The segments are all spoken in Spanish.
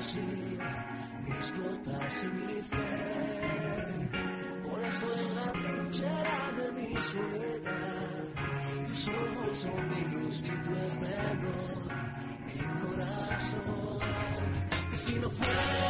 decir mis gotas y mi fe. Por eso en la trinchera de mi soledad, tus ojos son mi luz y tú es menor mi corazón. Y si no fuera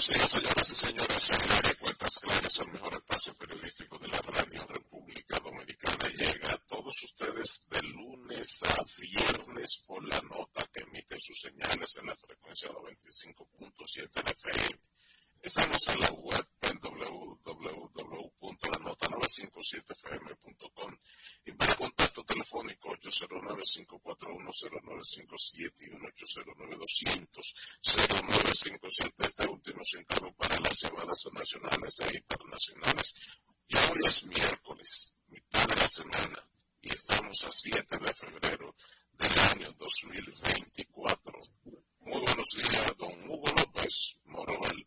Señoras y señores. En el área Cuentas Claras, el mejor espacio periodístico de la Radio República Dominicana, llega a todos ustedes de lunes a viernes por la nota que emite sus señales en la frecuencia 95.7 FM. Estamos en la web en www.lanota957fm.com y para contacto telefónico 809-541-0957 y 1-809-200-0957. Este último se encargo para las llamadas nacionales e internacionales. Ya hoy es miércoles, mitad de la semana, y estamos a 7 de febrero del año 2024. Muy buenos días, don Hugo López Morovel.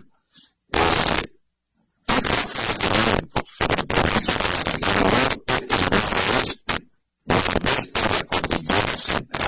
Amen.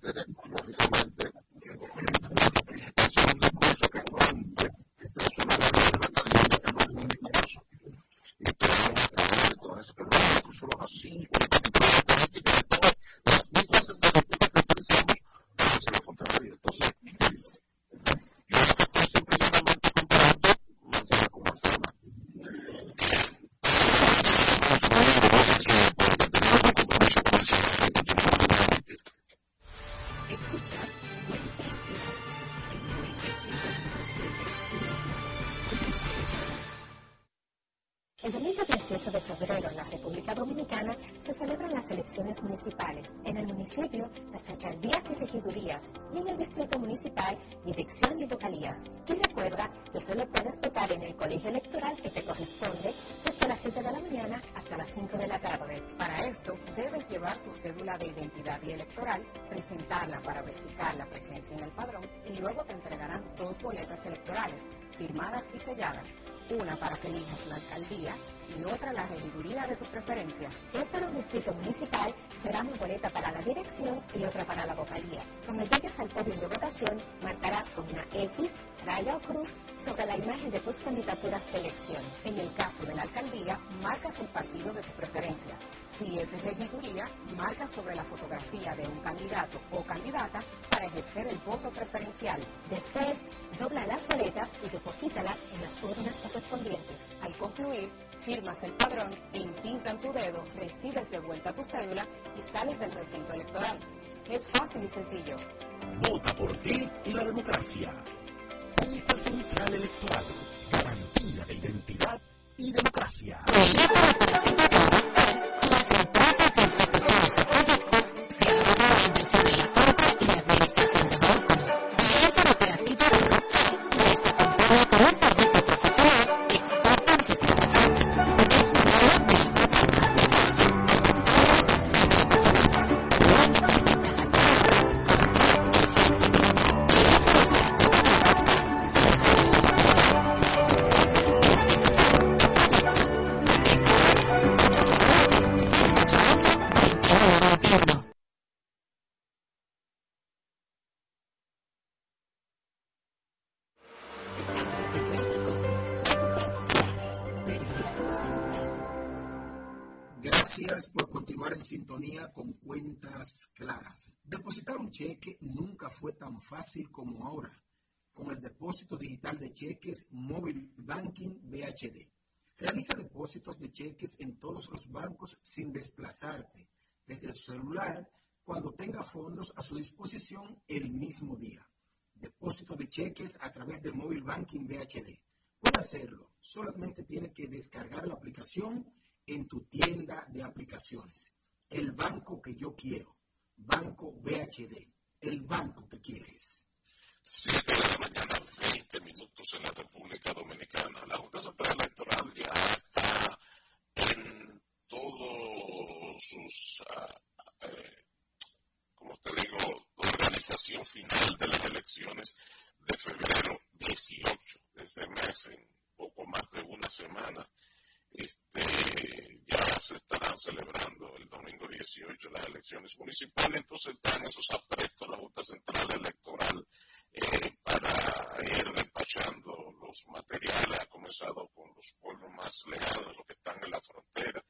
Con y electoral, presentarla para verificar la presencia en el padrón y luego te entregarán dos boletas electorales firmadas y selladas una para que elijas la alcaldía y otra la regiduría de tu preferencia. Si es para un distrito municipal, será una boleta para la dirección y otra para la vocalía. Cuando llegues al podio de votación, marcarás con una X, raya o cruz sobre la imagen de tus candidaturas. Marca sobre la fotografía de un candidato o candidata para ejercer el voto preferencial. Después, dobla las boletas y deposítalas en las urnas correspondientes. Al concluir, firmas el padrón, entintan tu dedo, recibes de vuelta tu cédula y sales del recinto electoral. Es fácil y sencillo. Vota por ti y la democracia. Junta Central Electoral. Garantía de identidad y democracia. Fácil como ahora, con el depósito digital de cheques Móvil Banking BHD. Realiza depósitos de cheques en todos los bancos sin desplazarte, desde su celular, cuando tenga fondos a su disposición el mismo día. Depósito de cheques a través de Móvil Banking BHD. Puede hacerlo, solamente tiene que descargar la aplicación en tu tienda de aplicaciones el banco que yo quiero. Banco BHD, el banco que quieres. Siete de la mañana, 20 minutos en la República Dominicana. La Junta Central Electoral ya está en todos sus, ah, eh, como te digo, organización final de las elecciones de febrero 18, de este mes, en poco más de una semana este, ya se estarán celebrando el domingo 18 las elecciones municipales, entonces están esos aprestos la Junta Central Electoral eh, para ir despachando los materiales, ha comenzado con los pueblos más lejanos, los que están en la frontera,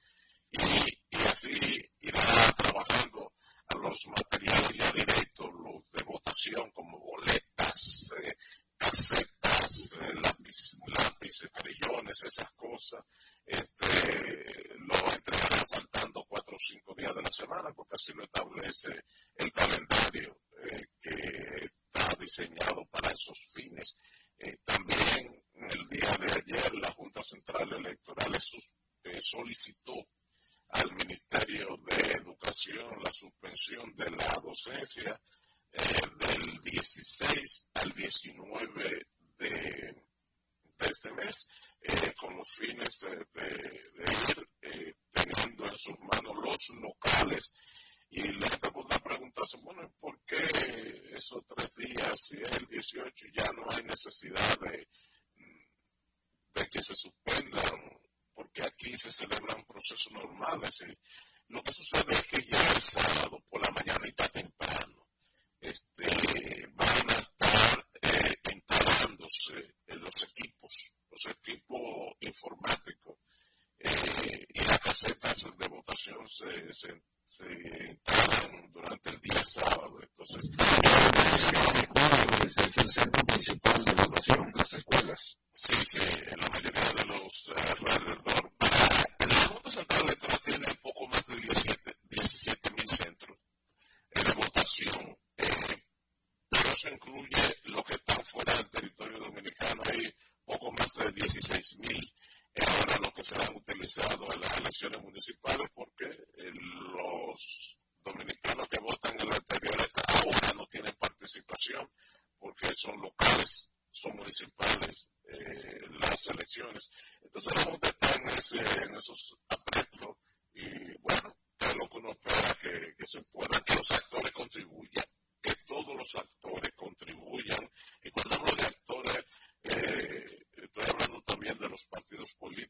y, así irá trabajando a los materiales ya directos, los de votación como boletas, eh, casetas, eh, lápices, trillones, esas cosas, este, lo entregarán faltando cuatro o cinco días de la semana, porque así lo establece el calendario eh, que está diseñado para esos fines. Eh, también el día de ayer la Junta Central Electoral eh, solicitó al Ministerio de Educación la suspensión de la docencia del 16 al 19 de este mes eh, con los fines de, ir eh, teniendo en sus manos los locales. Y la gente podrá preguntarse, bueno, ¿por qué esos tres días, si es el 18, ya no hay necesidad de, de que se suspendan? Porque aquí se celebran procesos normales. Y lo que sucede es que ya el sábado por la mañanita temprano este, van a estar eh, instalándose en los equipos los equipos informáticos eh, y las casetas de votación se, se, se instalan durante el día sábado. Entonces, es el centro principal de votación, las escuelas. Sí, sí, en la mayoría de los uh, alrededor. La Junta Central Electoral tiene poco más de 17 mil centros de votación, eh, pero se incluye lo que están fuera del territorio dominicano. Hay poco más de 16 mil es ahora lo que serán utilizado en las elecciones municipales porque eh, los dominicanos que votan en la anterior ahora no tienen participación porque son locales, son municipales eh, las elecciones. Entonces la Junta está en, ese, en esos apretos y bueno, es lo que uno espera que, que se pueda, que los actores contribuyan, que todos los actores contribuyan. Y cuando hablo de actores, eh, estoy hablando también de los partidos políticos.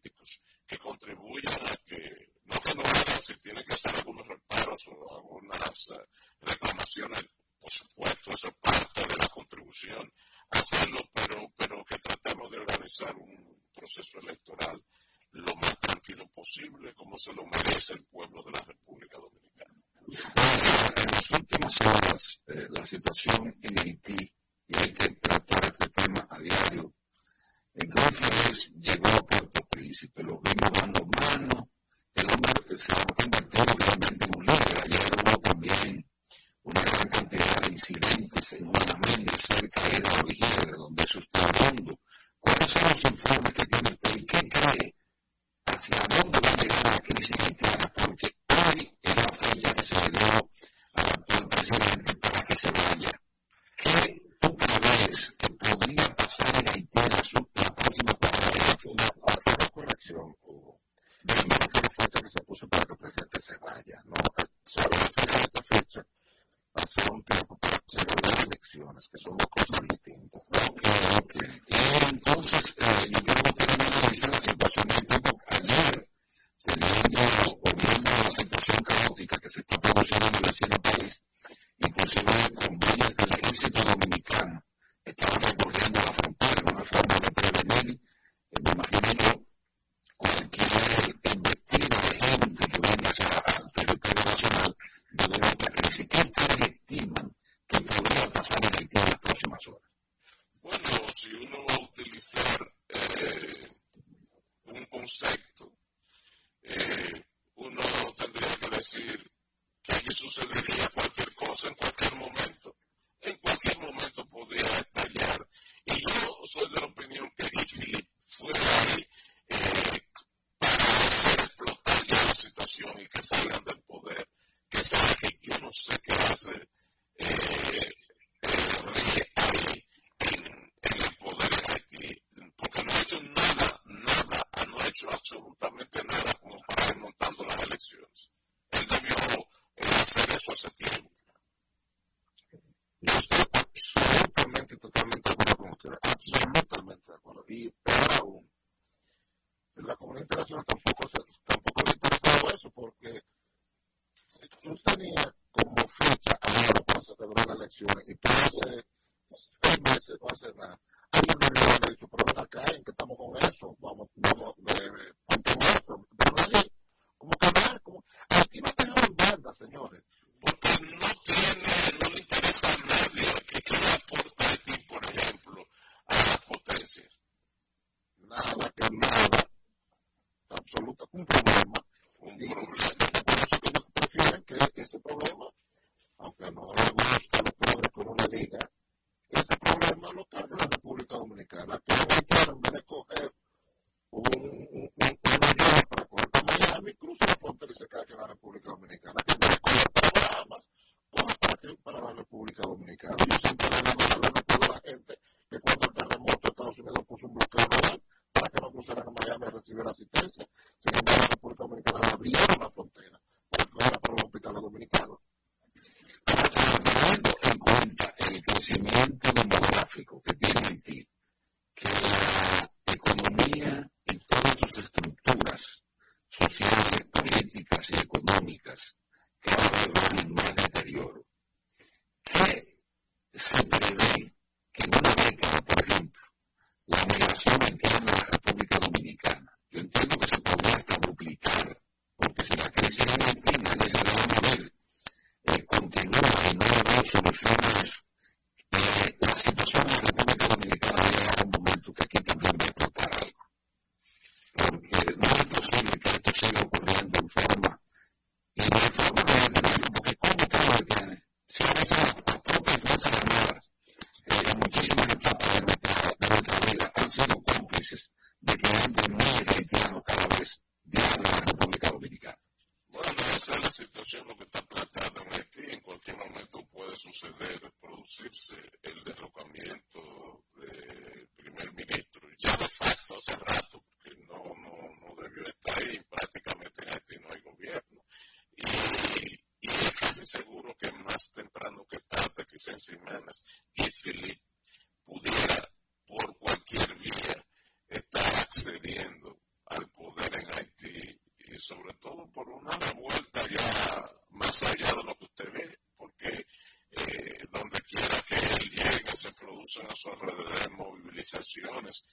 alrededor de eh, movilizaciones.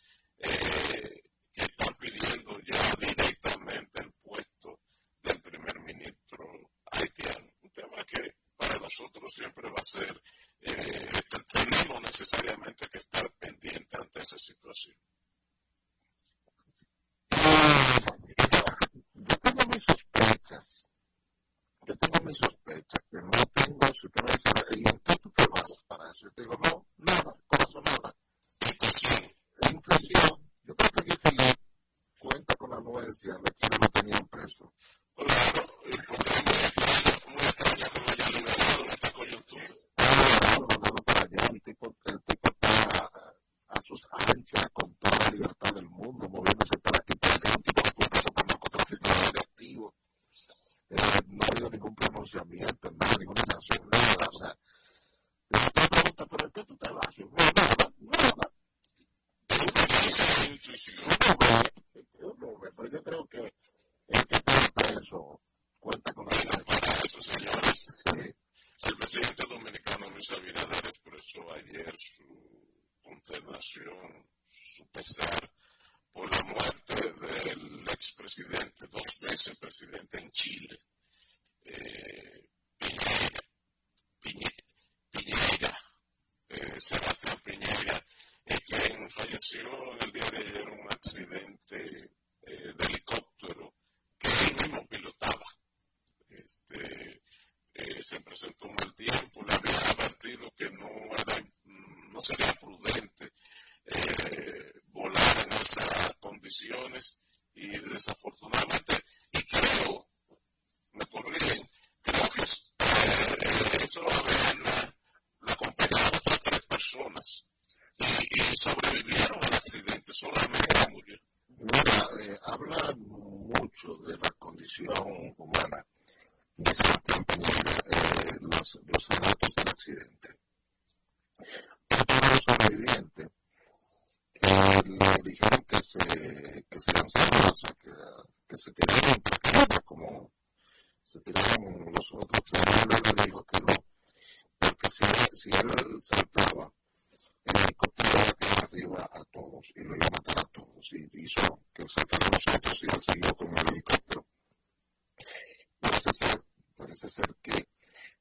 ser que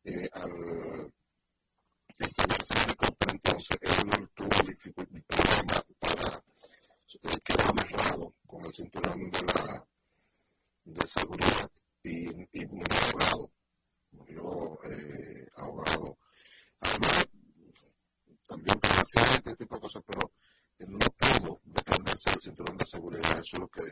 eh, al establecer el costo, entonces él tuvo el problema para eh, quedar amarrado con el cinturón de la de seguridad y, y murió ahogado, murió eh, ahogado. Además, también con este tipo de cosas, pero él no pudo desprenderse del cinturón de seguridad, eso es lo que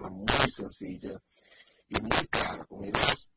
molto muy e molto muy come con ideas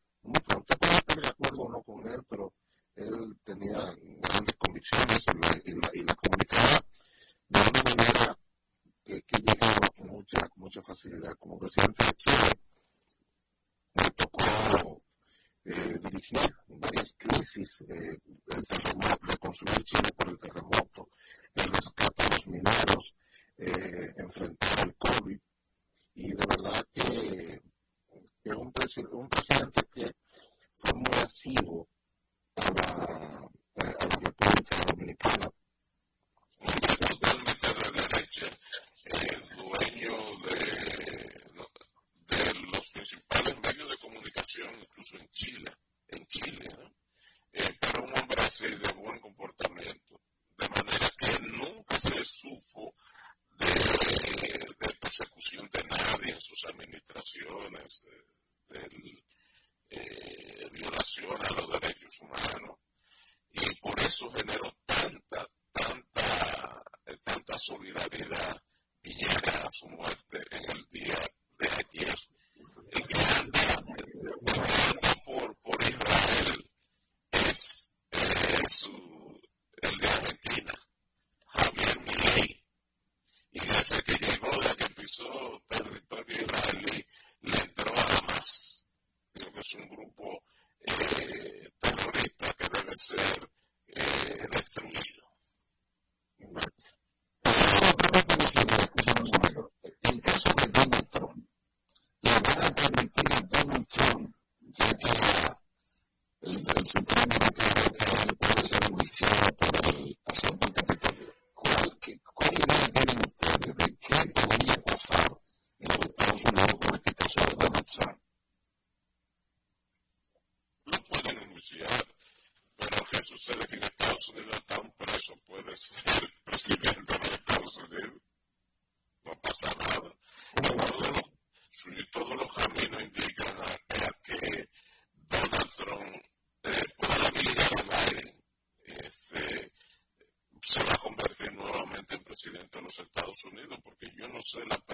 also in the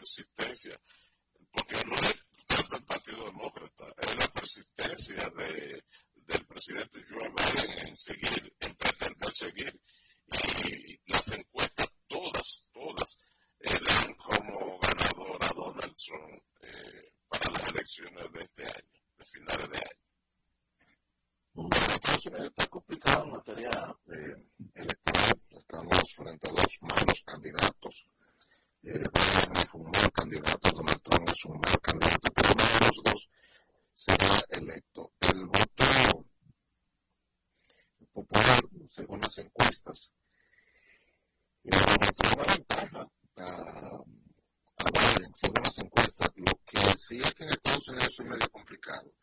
él, pero eh,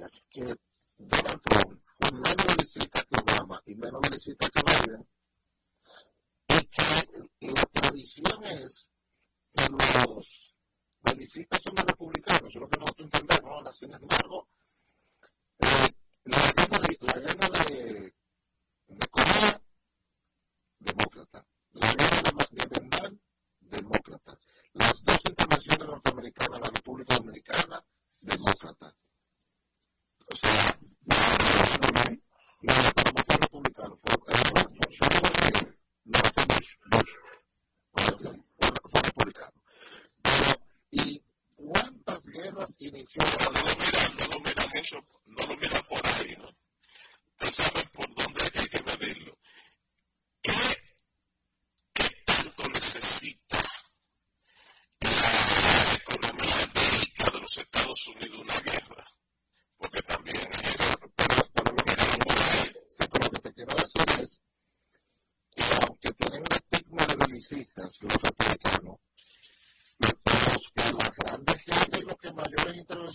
reconocer, Luis García,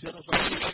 Gracias.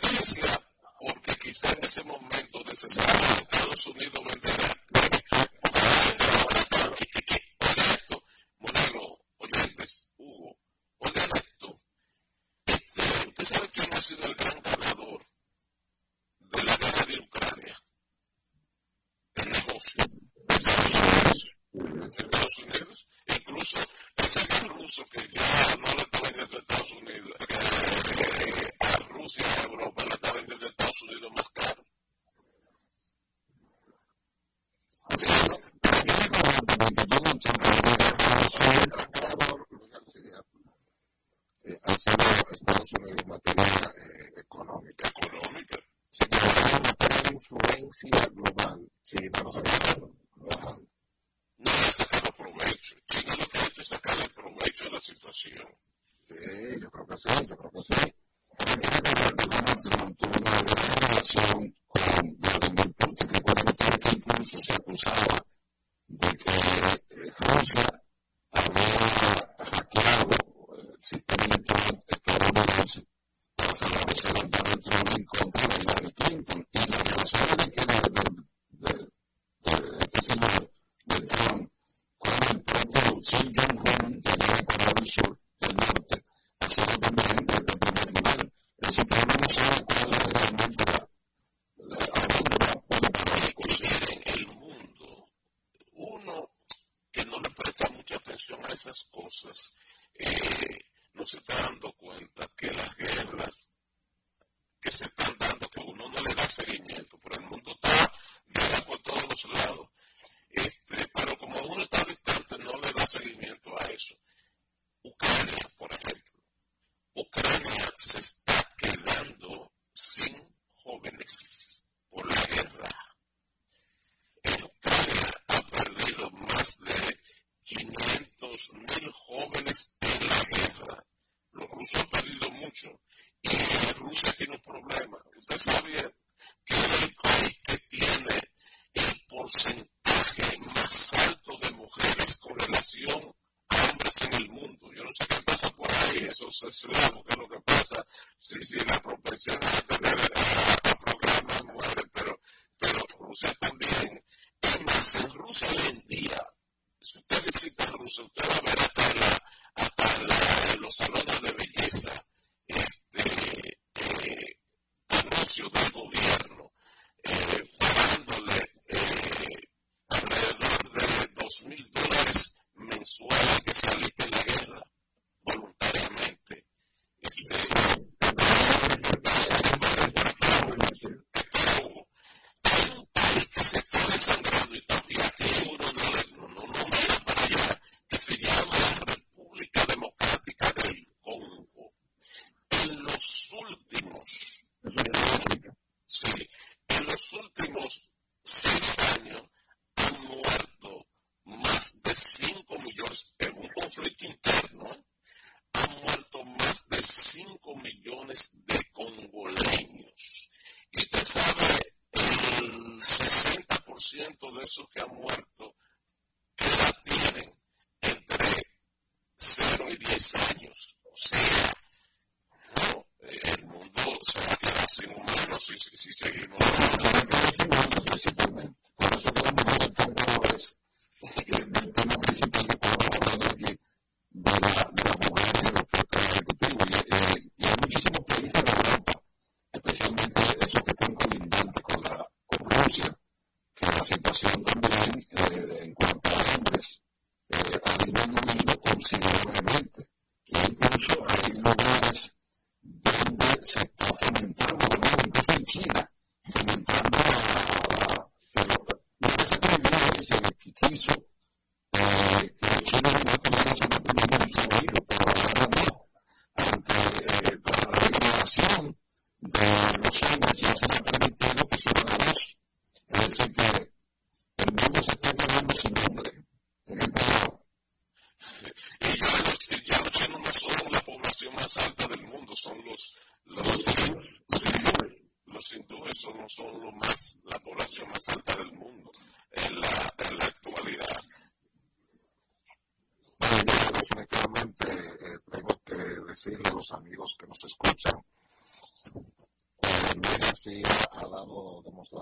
Que suka muerto.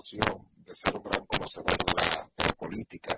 de ser un gran conocedor de la, de la política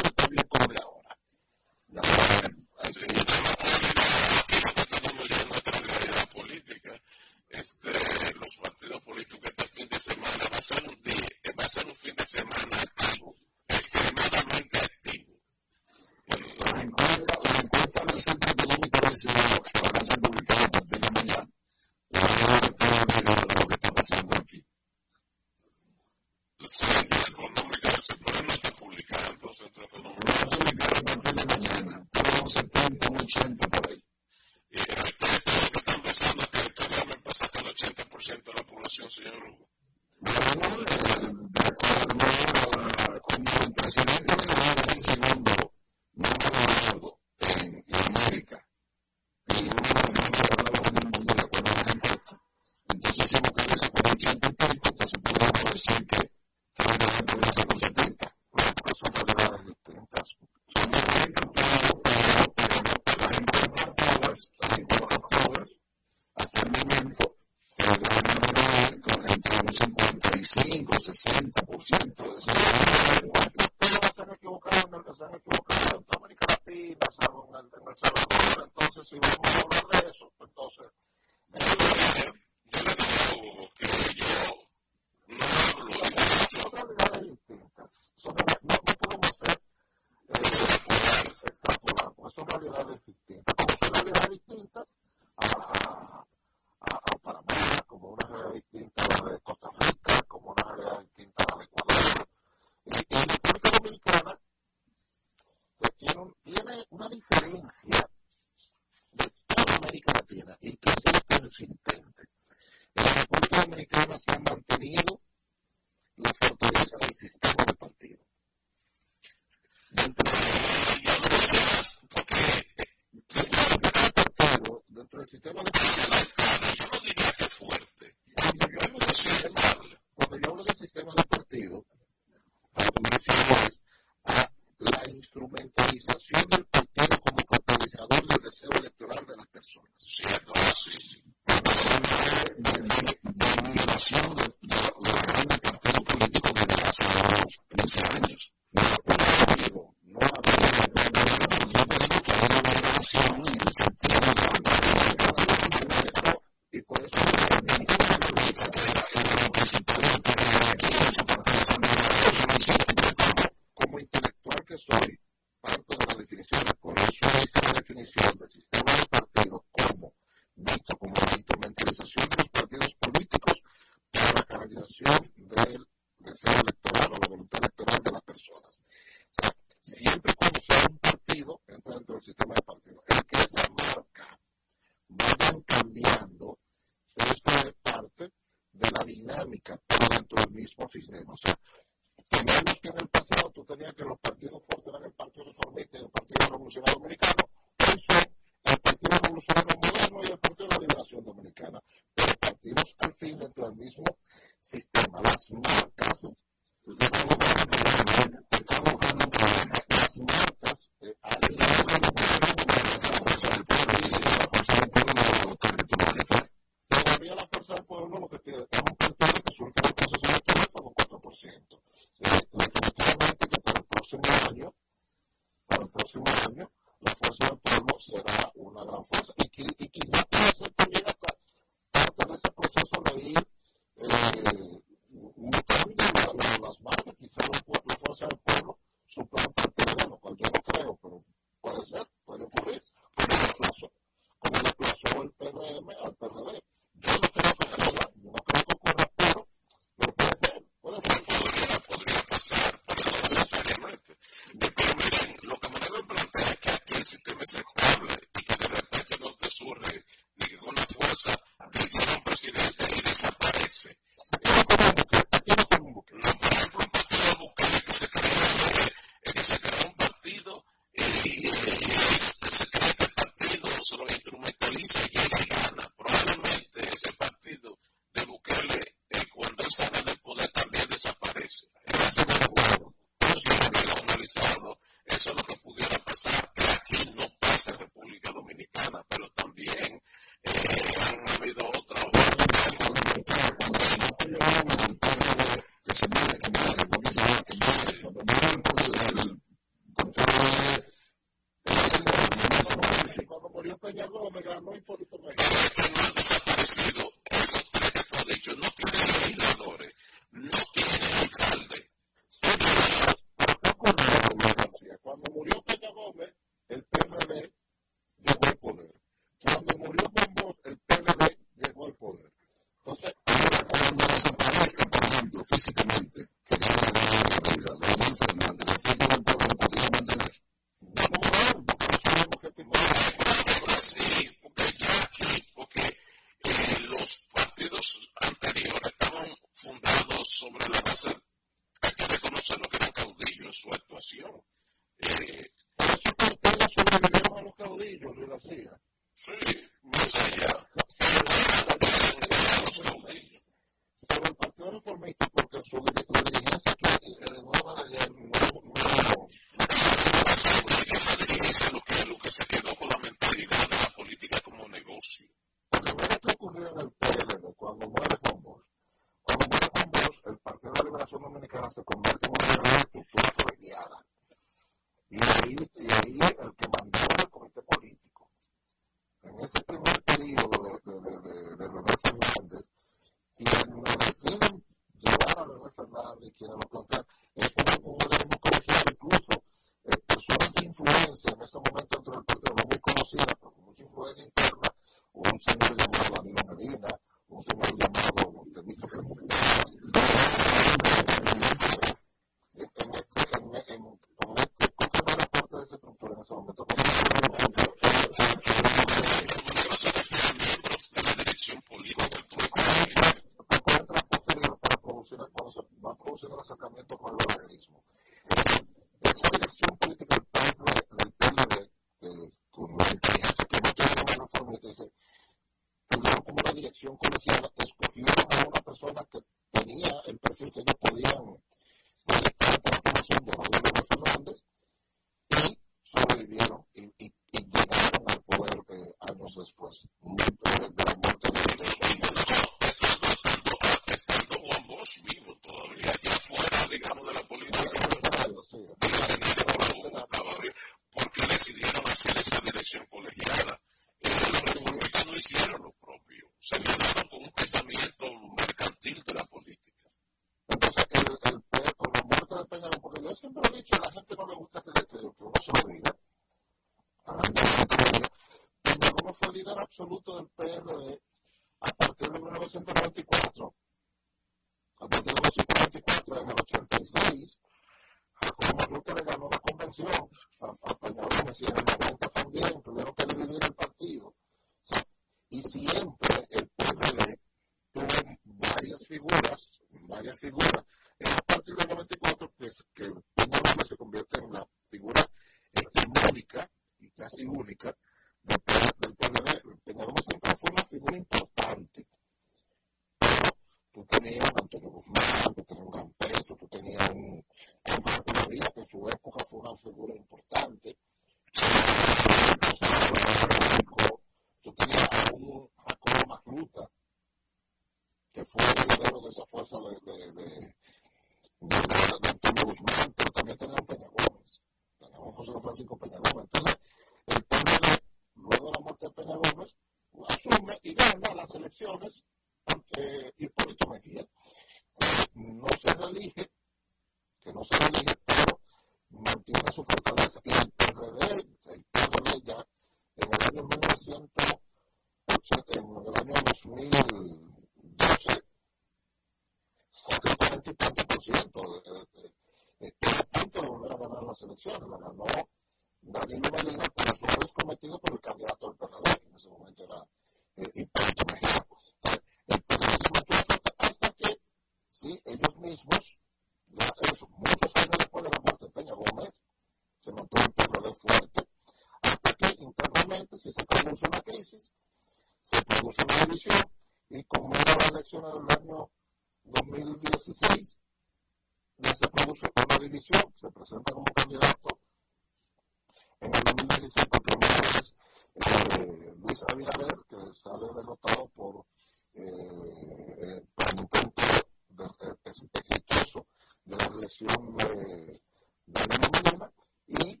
de, de Lima Morena y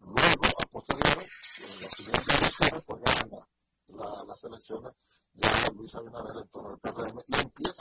luego, a posteriori, en las siguientes elecciones, pues gana la, las elecciones, ya Luis Abinader en torno al PRM y empieza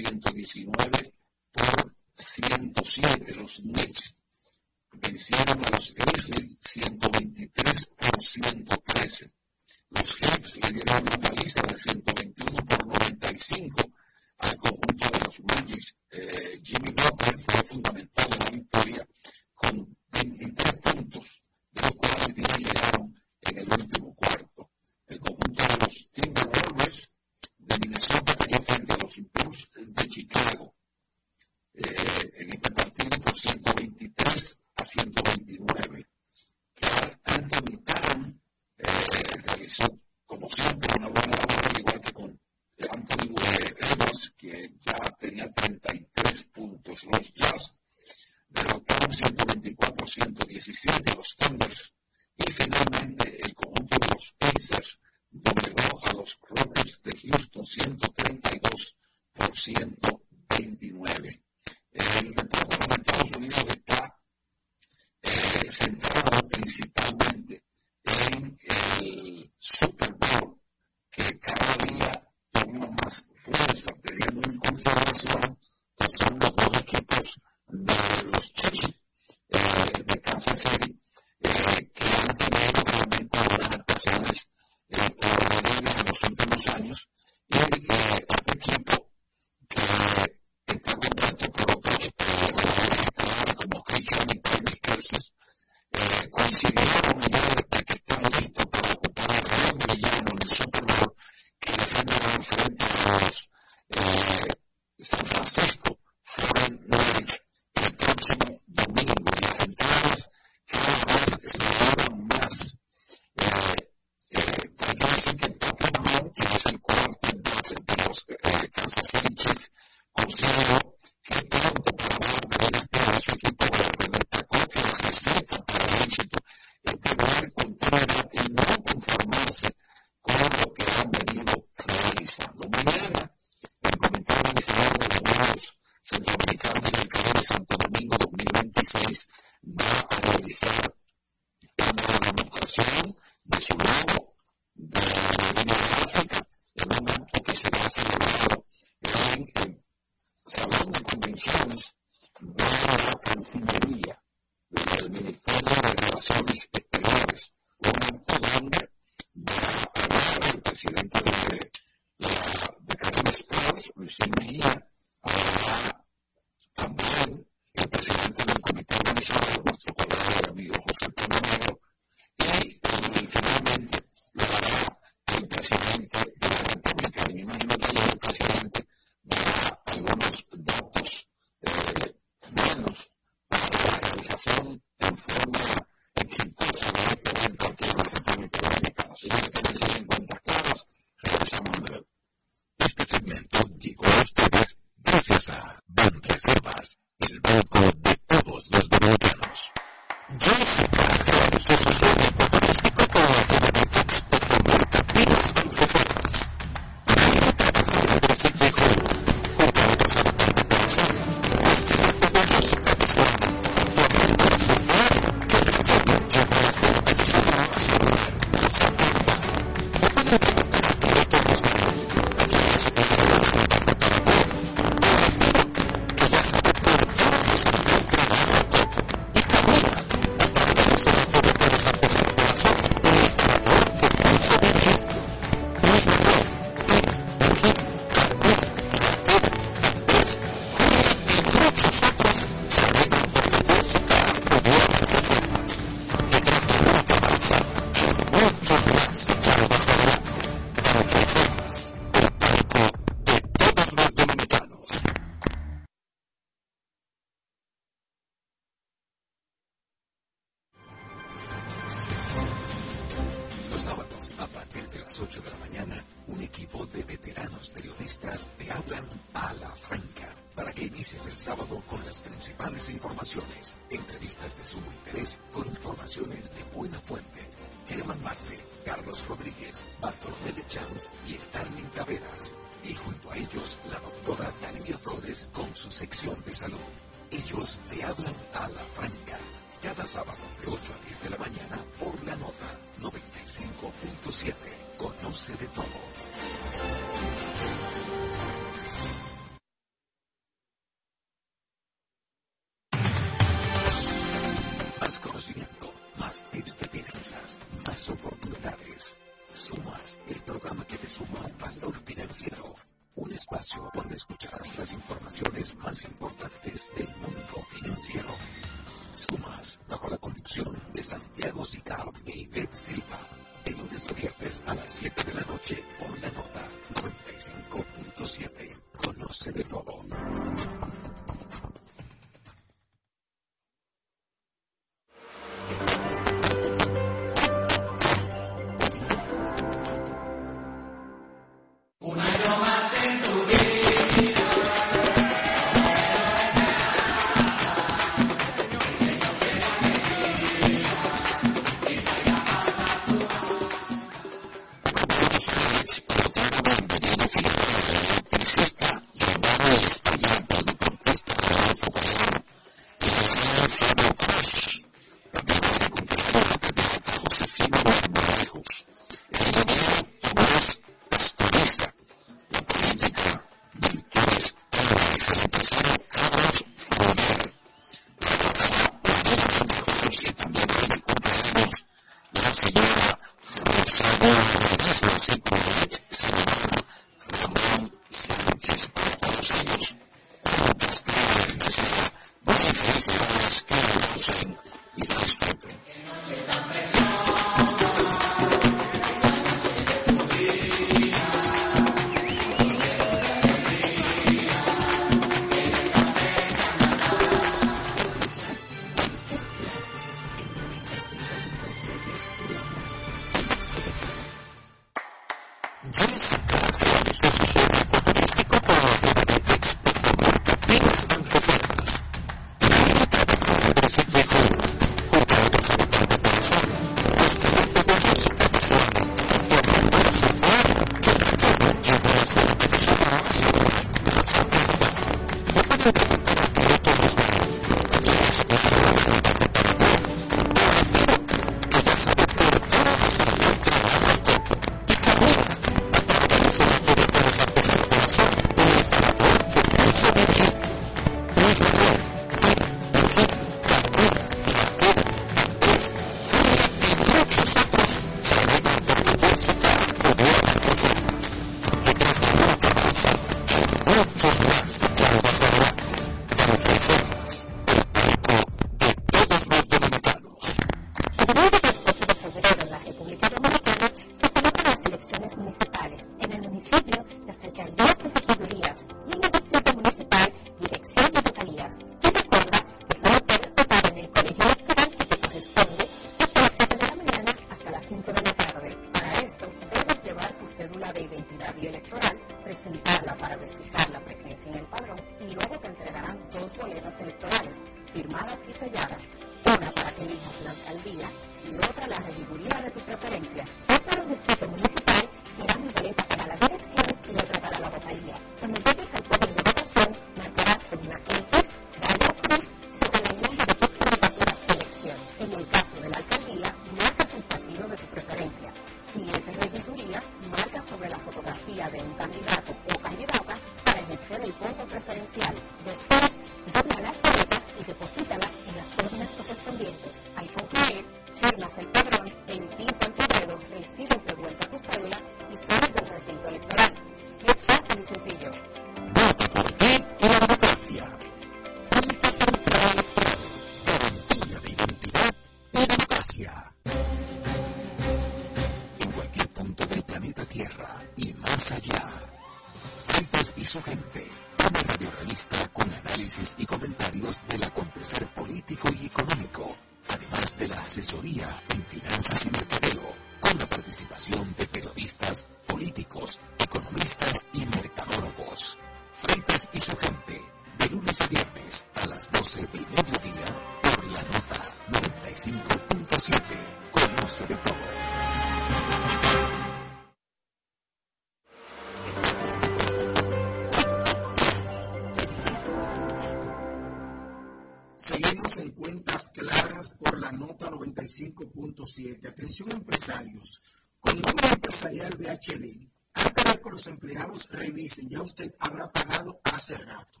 Atención empresarios. Con nombre empresarial BHD, antes de que los empleados revisen, ya usted habrá pagado hace rato.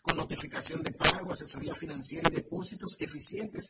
Con notificación de pago, asesoría financiera y depósitos eficientes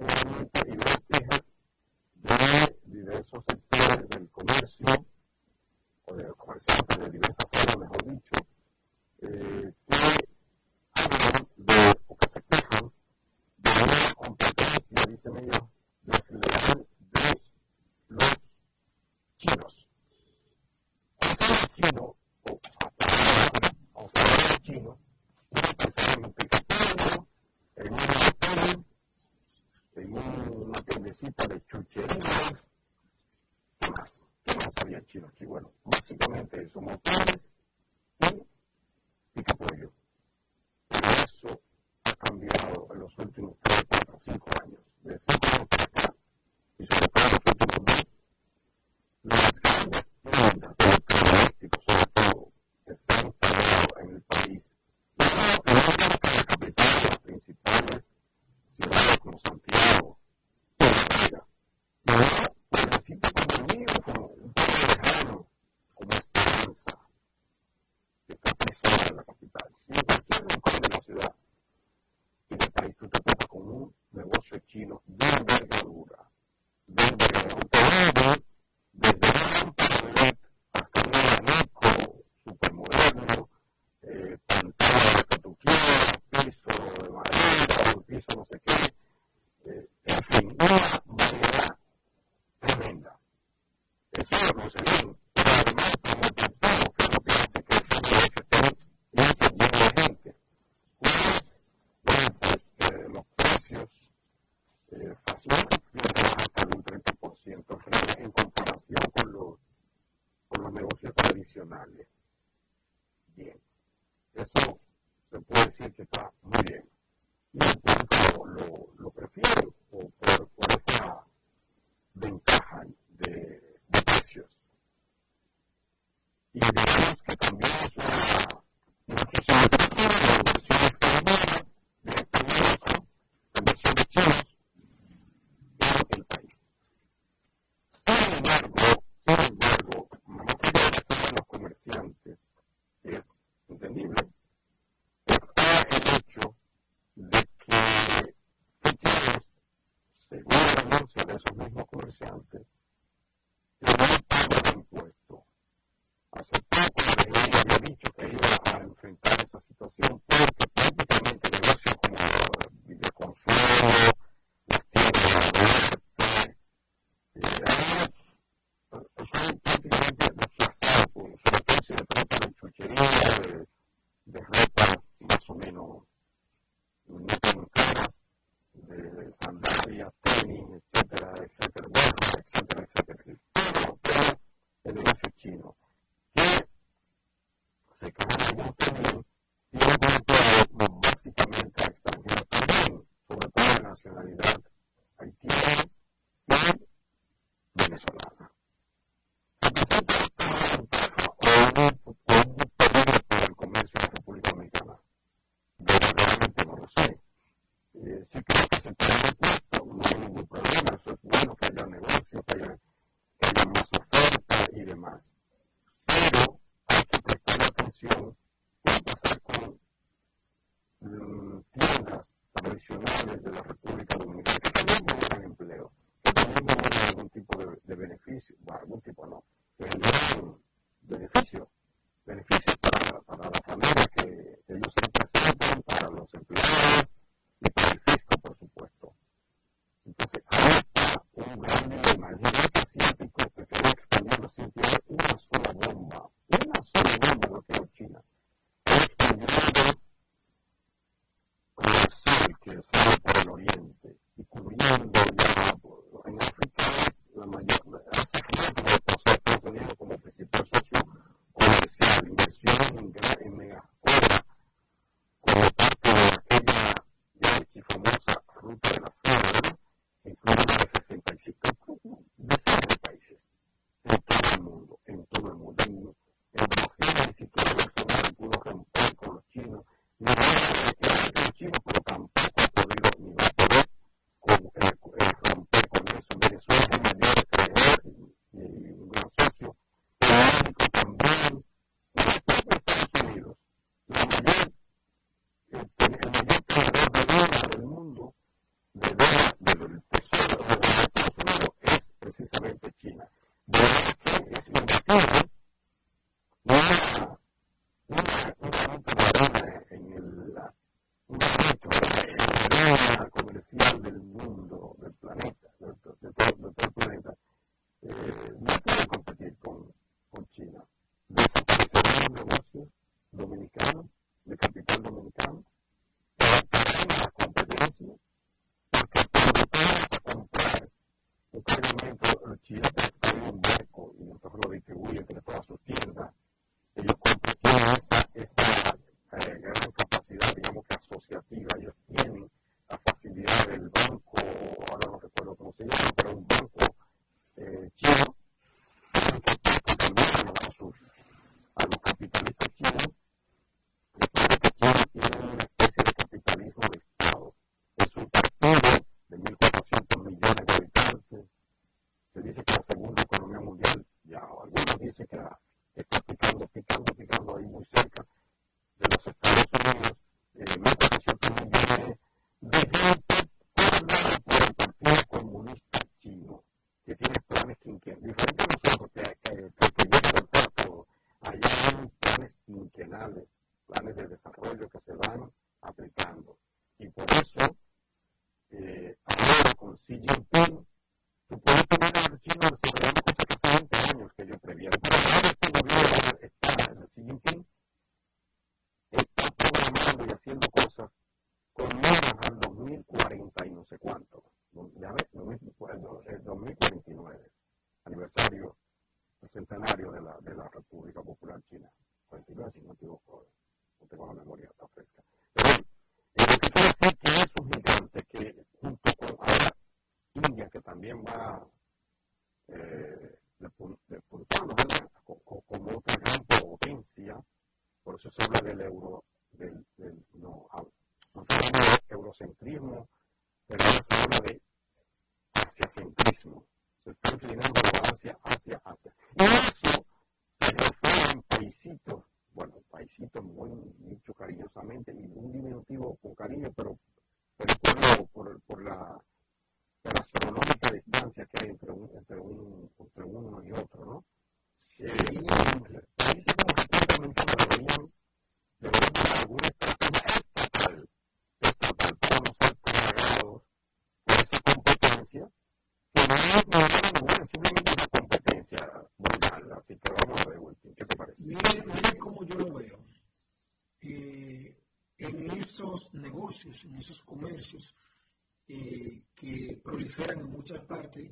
y dos quejas de diversos sectores del comercio, o de los comerciantes de diversas áreas, mejor dicho, eh, que hablan de, o que se quejan de una competencia, dicen ellos, en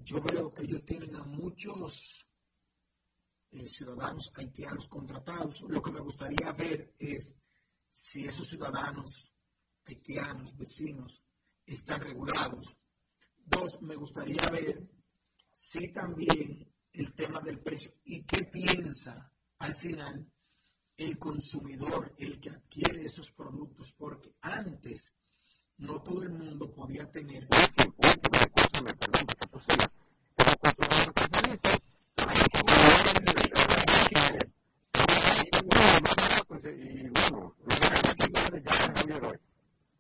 yo veo que ellos tienen a muchos eh, ciudadanos haitianos contratados. Lo que me gustaría ver es si esos ciudadanos haitianos, vecinos, están regulados. Dos, me gustaría ver si también el tema del precio y qué piensa al final el consumidor, el que adquiere esos productos, porque antes no todo el mundo podía tener.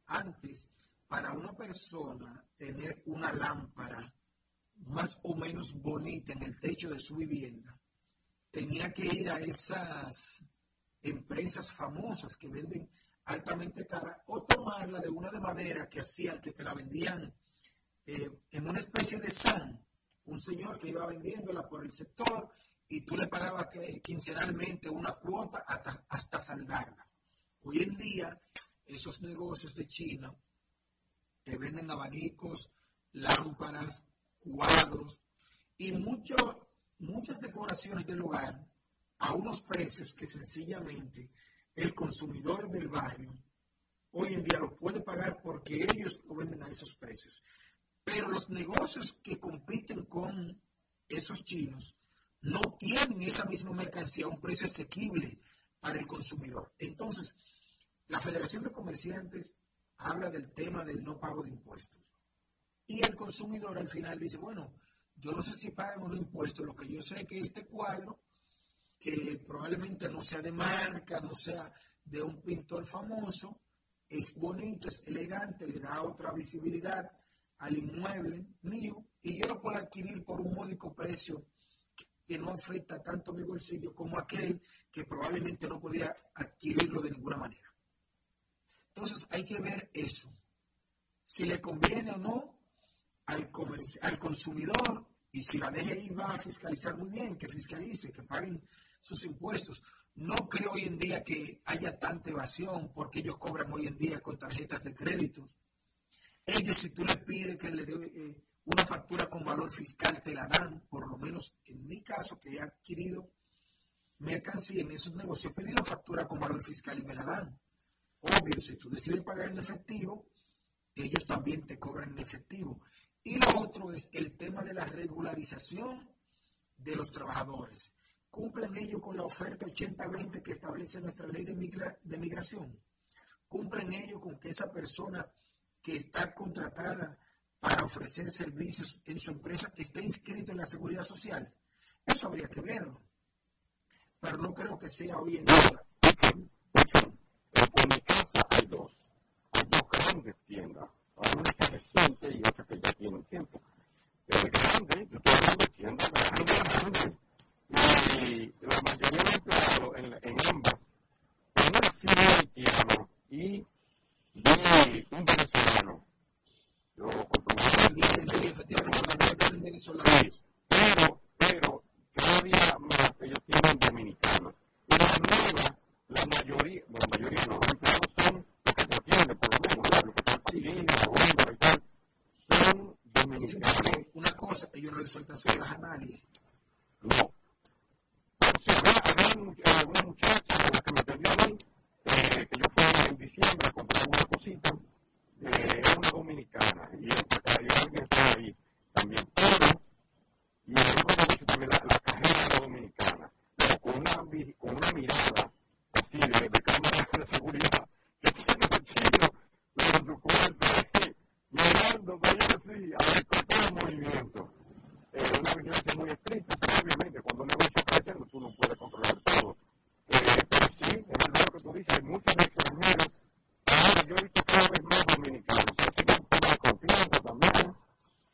Antes, para una persona tener una lámpara más o menos bonita en el techo de su vivienda, tenía que ir a esas empresas famosas que venden altamente cara o tomarla de una de madera que hacían, que te la vendían eh, en una especie de san, un señor que iba vendiéndola por el sector y tú le pagabas que, quincenalmente una cuota hasta, hasta saldarla. Hoy en día, esos negocios de China te venden abanicos, lámparas, cuadros y mucho, muchas decoraciones del hogar a unos precios que sencillamente el consumidor del barrio hoy en día lo puede pagar porque ellos lo venden a esos precios. Pero los negocios que compiten con esos chinos no tienen esa misma mercancía a un precio asequible para el consumidor. Entonces, la Federación de Comerciantes habla del tema del no pago de impuestos. Y el consumidor al final dice, bueno, yo no sé si pagan los impuestos, lo que yo sé es que este cuadro, probablemente no sea de marca, no sea de un pintor famoso, es bonito, es elegante, le da otra visibilidad al inmueble mío y yo lo puedo adquirir por un módico precio que no afecta tanto mi bolsillo como aquel que probablemente no podía adquirirlo de ninguna manera. Entonces hay que ver eso, si le conviene o no al, al consumidor y si la DGI va a fiscalizar muy bien, que fiscalice, que paguen sus impuestos. No creo hoy en día que haya tanta evasión porque ellos cobran hoy en día con tarjetas de crédito. Ellos, si tú les pides que le dé eh, una factura con valor fiscal, te la dan, por lo menos en mi caso, que he adquirido mercancía en esos negocios, he pedido factura con valor fiscal y me la dan. Obvio, si tú decides pagar en efectivo, ellos también te cobran en efectivo. Y lo otro es el tema de la regularización de los trabajadores. ¿Cumplen ellos con la oferta 80-20 que establece nuestra ley de, migración? ¿Cumplen ellos con que esa persona que está contratada para ofrecer servicios en su empresa esté inscrito en la seguridad social? Eso habría que verlo. Pero no creo que sea hoy en día. En mi casa hay dos. Hay dos grandes tiendas. Una que es reciente y otra que ya tiene tiempo. El grande, yo estoy de tiendas grandes, grandes y la mayoría de empleados en, en ambas, uno sí haitiano y vi un venezolano. Yo comprobé sí. Pero, pero, cada día más ellos tienen dominicanos. Y la nueva, la mayoría, la mayoría de los empleados son los que se atienden, por lo menos, los que están en la y tal, son dominicanos. Una cosa, ellos no les sueltan solas a nadie. No y, y alguien estaba ahí también. Pero, y el otro negocio también, la, la cajera era dominicana, pero con una, con una mirada así de, de cámara de seguridad, que tiene el chino, pero su cuerpo, mirando, vaya así, a ver con todo el movimiento. Eh, una vigilancia muy estricta, pero obviamente cuando un negocio crece, tú no puedes controlar todo. Eh, pero sí, es verdad lo que tú dices, hay muchos extranjeros. Ahora yo he visto cada vez más dominicanos, que tienen un tema de confianza también.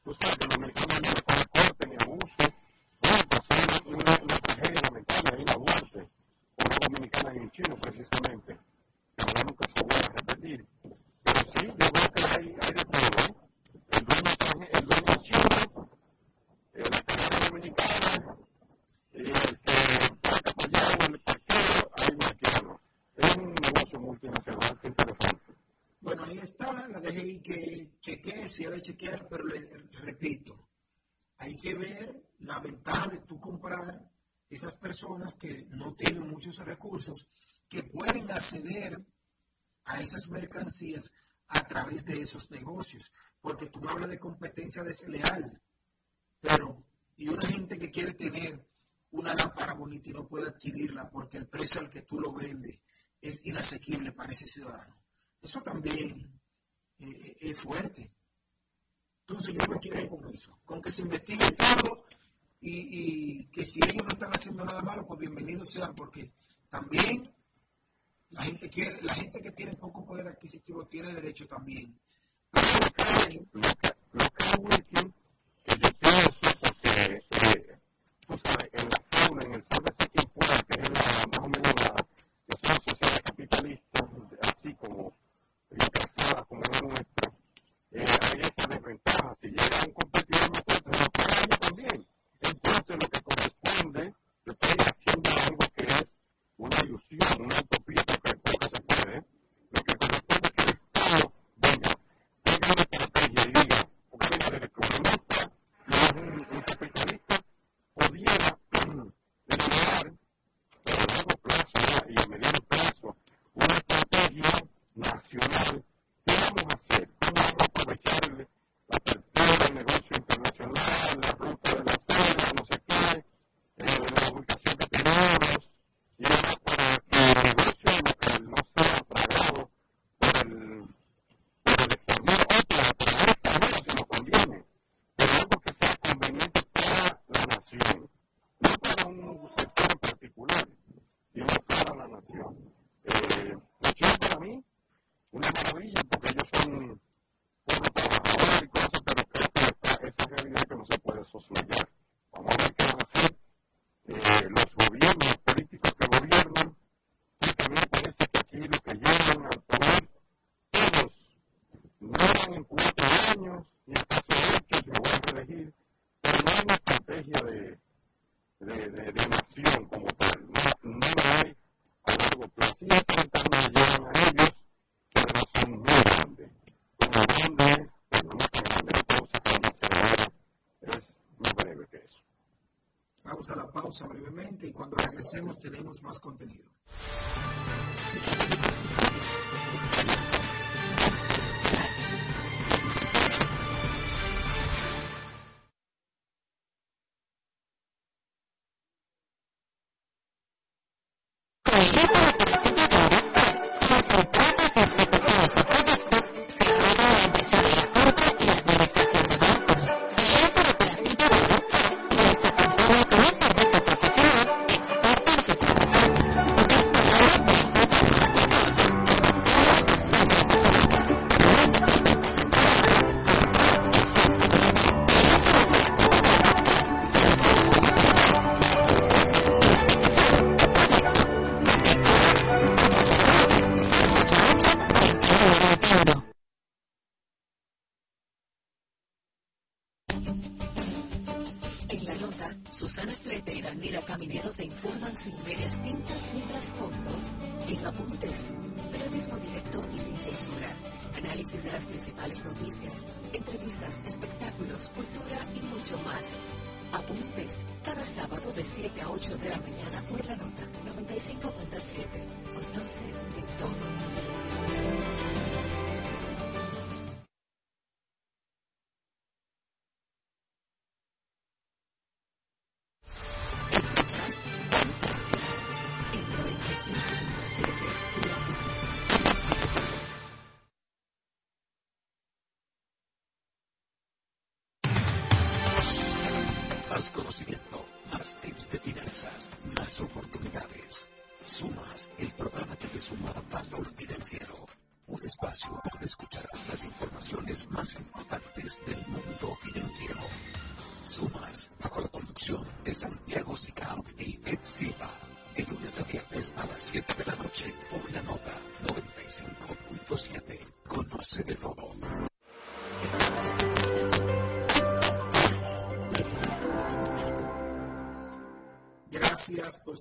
Tú sabes que los dominicanos no les corte ni abuse. Bueno, pues hay una, una tragedia lamentable ahí en Aburte, una dominicana y un chino precisamente, que ahora nunca se vuelve a repetir. Pero sí, yo veo que hay, hay de todo. ¿eh? El dueño, el dueño chino la carrera dominicana, el que paga apoyado, el parquero, hay haitiano. Es un negocio multinacional que interesante. Bueno, ahí está, la DGI que chequee, si de chequear, pero le repito, hay que ver la ventaja de tú comprar esas personas que no tienen muchos recursos, que pueden acceder a esas mercancías a través de esos negocios, hablas de competencia desleal. Pero, y una gente que quiere tener una lámpara bonita y no puede adquirirla porque el precio al que tú lo vendes es inasequible para ese ciudadano. Eso también eh, es fuerte. Entonces yo me quiero con eso, con que se investigue todo y, que si ellos no están haciendo nada malo, pues bienvenidos sean, porque también la gente quiere, la gente que tiene poco poder adquisitivo tiene derecho también. Que, que yo pienso, porque eh, tú sabes, en la fauna, en el ser que impura, que es la, más o menos la, que son sociedades capitalistas, así como encasadas como la nuestra, hay esa desventaja. Si llega un competidor más fuerte, lo que ellos también. Entonces, lo que corresponde, yo estoy haciendo algo que es una ilusión, una utopía, brevemente y cuando regresemos tenemos más contenido.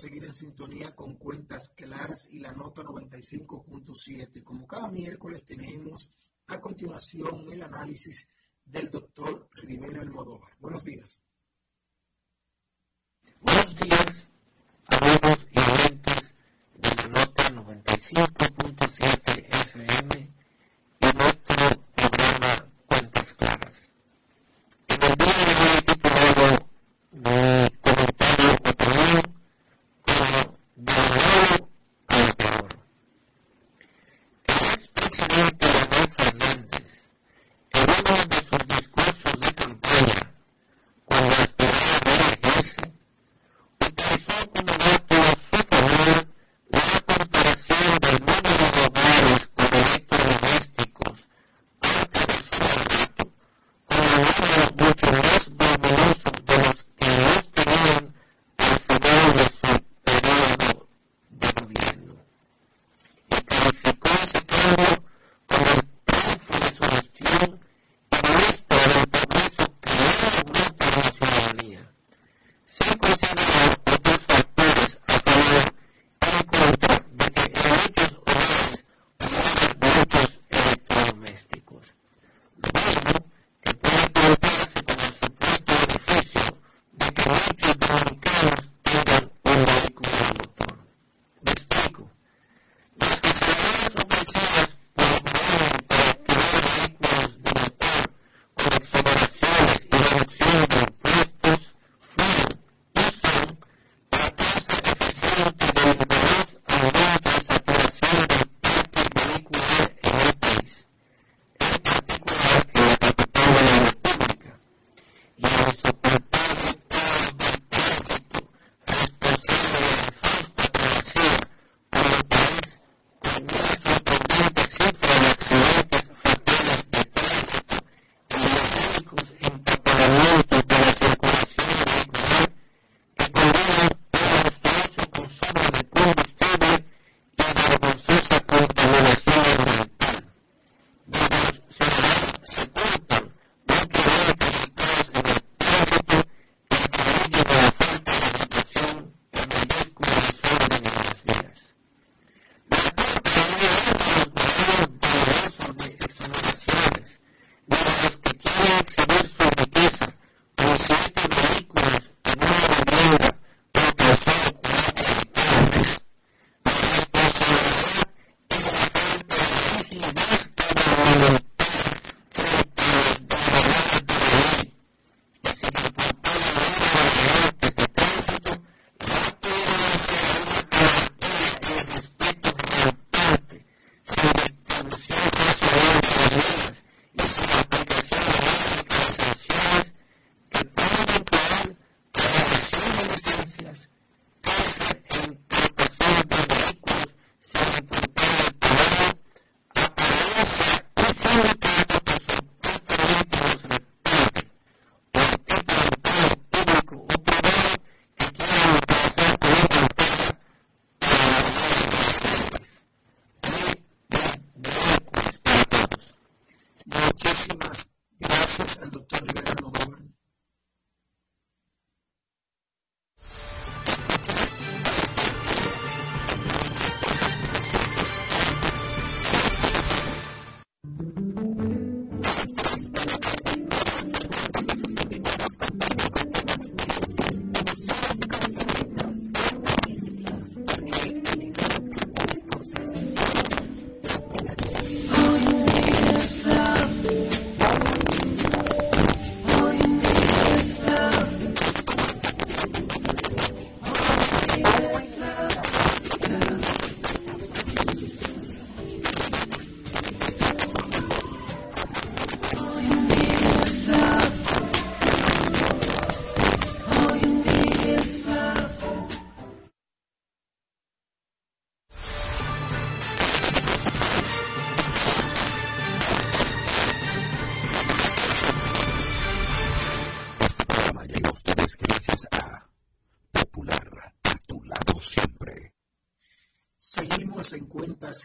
Seguir en sintonía con Cuentas Claras y la nota 95.7. Como cada miércoles tenemos a continuación el análisis del doctor Rivera Almodóvar. Buenos días. Buenos días, amigos y oyentes de la nota 95.7 FM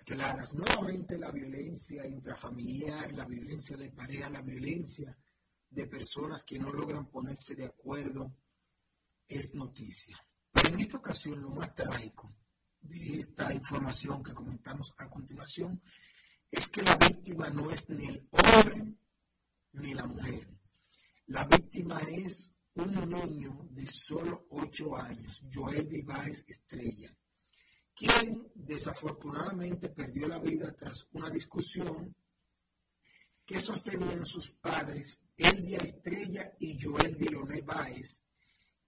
claras. Nuevamente la violencia intrafamiliar, la violencia de pareja, la violencia de personas que no logran ponerse de acuerdo es noticia. Pero en esta ocasión lo más trágico de esta información que comentamos a continuación es que la víctima no es ni el hombre ni la mujer. La víctima es un niño de solo 8 años, Joel Viváez Estrella, quien desafortunadamente perdió la vida tras una discusión que sostenían sus padres, Elvia Estrella y Joel Viloné Báez,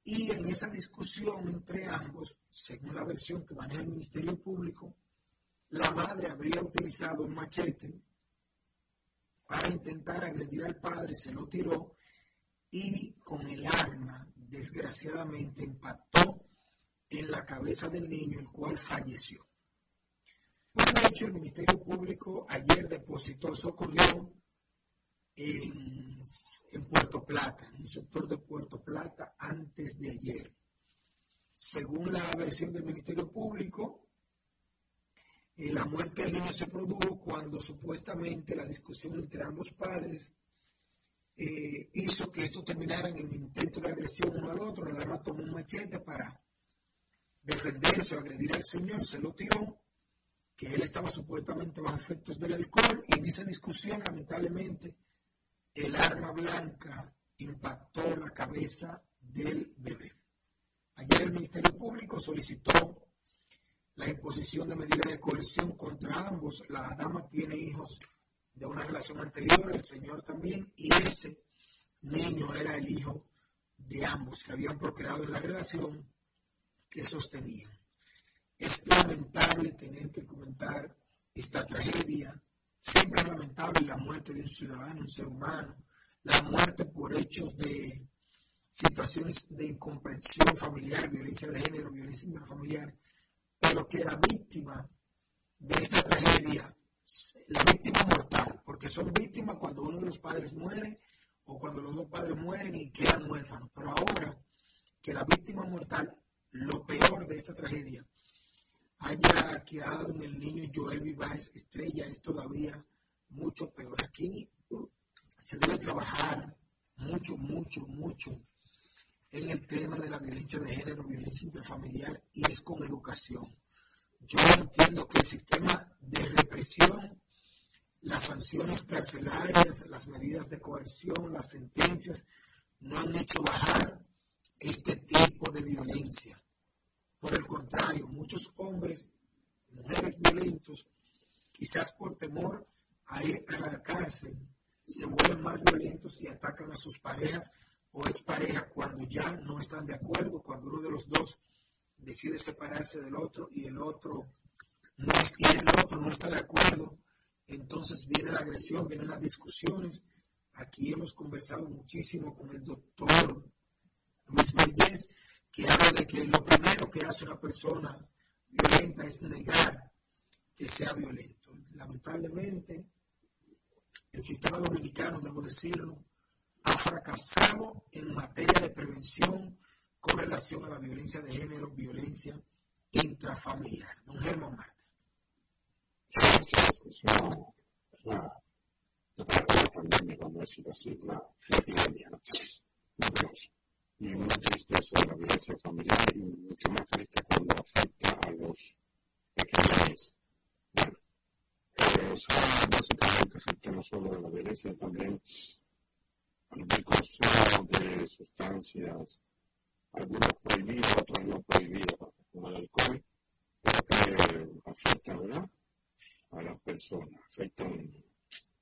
y en esa discusión entre ambos, según la versión que maneja el Ministerio Público, la madre habría utilizado un machete para intentar agredir al padre, se lo tiró y con el arma, desgraciadamente, impactó en la cabeza del niño, el cual falleció. Por hecho, el Ministerio Público ayer depositó, eso ocurrió en, Puerto Plata, en el sector de Puerto Plata, antes de ayer. Según la versión del Ministerio Público, eh, la muerte del niño se produjo cuando supuestamente la discusión entre ambos padres eh, hizo que esto terminara en el intento de agresión uno al otro. La dama tomó un machete para defenderse o agredir al señor, se lo tiró, que él estaba supuestamente bajo efectos del alcohol y en esa discusión lamentablemente el arma blanca impactó la cabeza del bebé. Ayer el Ministerio Público solicitó la imposición de medidas de coerción contra ambos. La dama tiene hijos de una relación anterior, el señor también, y ese niño era el hijo de ambos que habían procreado en la relación que sostenían. Es lamentable tener que comentar esta tragedia. Siempre lamentable la muerte de un ciudadano, un ser humano, la muerte por hechos de situaciones de incomprensión familiar, violencia de género, violencia intrafamiliar, pero que la víctima de esta tragedia la víctima mortal, porque son víctimas cuando uno de los padres muere o cuando los dos padres mueren y quedan huérfanos. Pero ahora que la víctima mortal, lo peor de esta tragedia, haya quedado en el niño Joel Viváez Estrella, es todavía mucho peor. Aquí se debe trabajar mucho, mucho, mucho en el tema de la violencia de género, violencia interfamiliar, y es con educación. Yo entiendo que el sistema de represión, las sanciones carcelarias, las medidas de coerción, las sentencias, no han hecho bajar este tipo de violencia. Por el contrario, muchos hombres, mujeres violentos, quizás por temor a ir a la cárcel, se vuelven más violentos y atacan a sus parejas o exparejas cuando ya no están de acuerdo, cuando uno de los dos decide separarse del otro y el otro no, el otro no está de acuerdo, entonces viene la agresión, vienen las discusiones. Aquí hemos conversado muchísimo con el doctor Luis Valdés, que habla de que lo primero que hace una persona violenta es negar que sea violento. Lamentablemente, el sistema dominicano, debo decirlo, ha fracasado en materia de prevención con relación a la violencia de género, violencia intrafamiliar. Don Germán Marta. Sí, sí, sí, pandemia, así, una epidemia, ¿no? Y muy triste eso de la violencia familiar y mucho más triste cuando afecta a los pequeños. Bueno, eso básicamente afecta no solo a la violencia, también al consumo de sustancias algunos prohibidos, otros no prohibidos, como el alcohol, porque afectan ¿verdad? a las personas, afectan,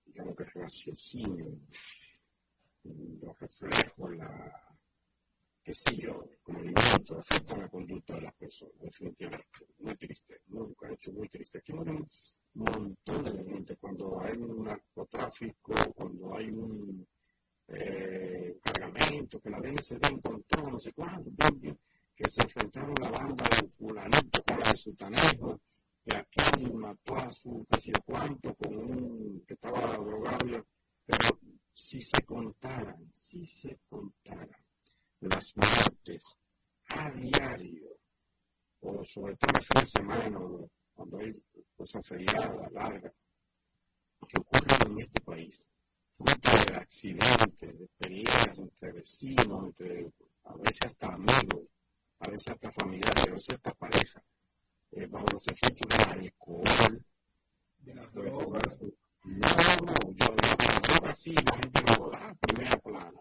digamos que raciocinio, los reflejos, la, qué sé yo, el comunicamiento, afectan la conducta de las personas, definitivamente. Muy triste, muy, ha hecho muy triste. Aquí mueren un montón de gente cuando hay un narcotráfico, cuando hay un eh, cargamento, que la DNCD encontró, no sé cuándo, que se enfrentaron la banda de fulanito con la de Sutanejo, que aquí mató a su casi cuánto con un que estaba drogado, pero si se contaran, si se contaran las muertes a diario, o sobre todo el fin de semana, cuando hay cosa feriada, larga, que ocurre en este país, fruto de accidentes, de peleas entre vecinos, entre a veces hasta amigos, a veces hasta familiares, a veces hasta pareja, eh, bajo los efectos del alcohol, de las drogas. No, no, yo de las drogas sí, la gente no da primera plana,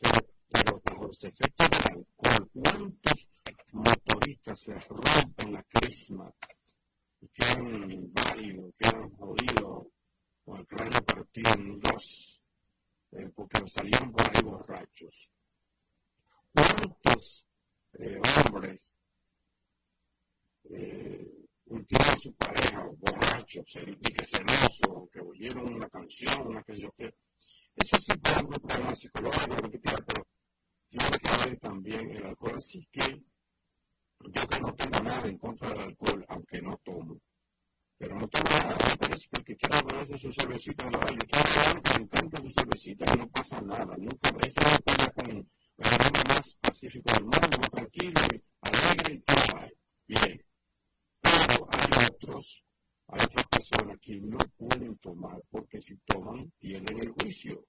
pero los efectos del alcohol, ¿cuántos motoristas se rompen la crisma y quedan válidos, quedan jodidos con el cráneo partido en dos, eh, porque salieron por borrachos. ¿Cuántos eh, hombres eh, a su pareja borrachos, y que celoso, que oyeron una canción, una que yo que... Eso sí puede un problema psicológico, pero que ver también el alcohol. Así que yo que no tengo nada en contra del alcohol, aunque no tomo. Pero no tomo nada, es porque quiero beberse su cervecita la valle. Yo que me encanta su cervecita y no pasa nada. Nunca, esa es una con el hombre más pacífico del mundo, más tranquilo, alegre y todo. Bien. Pero hay otros, hay otras personas que no pueden tomar porque si toman pierden el juicio,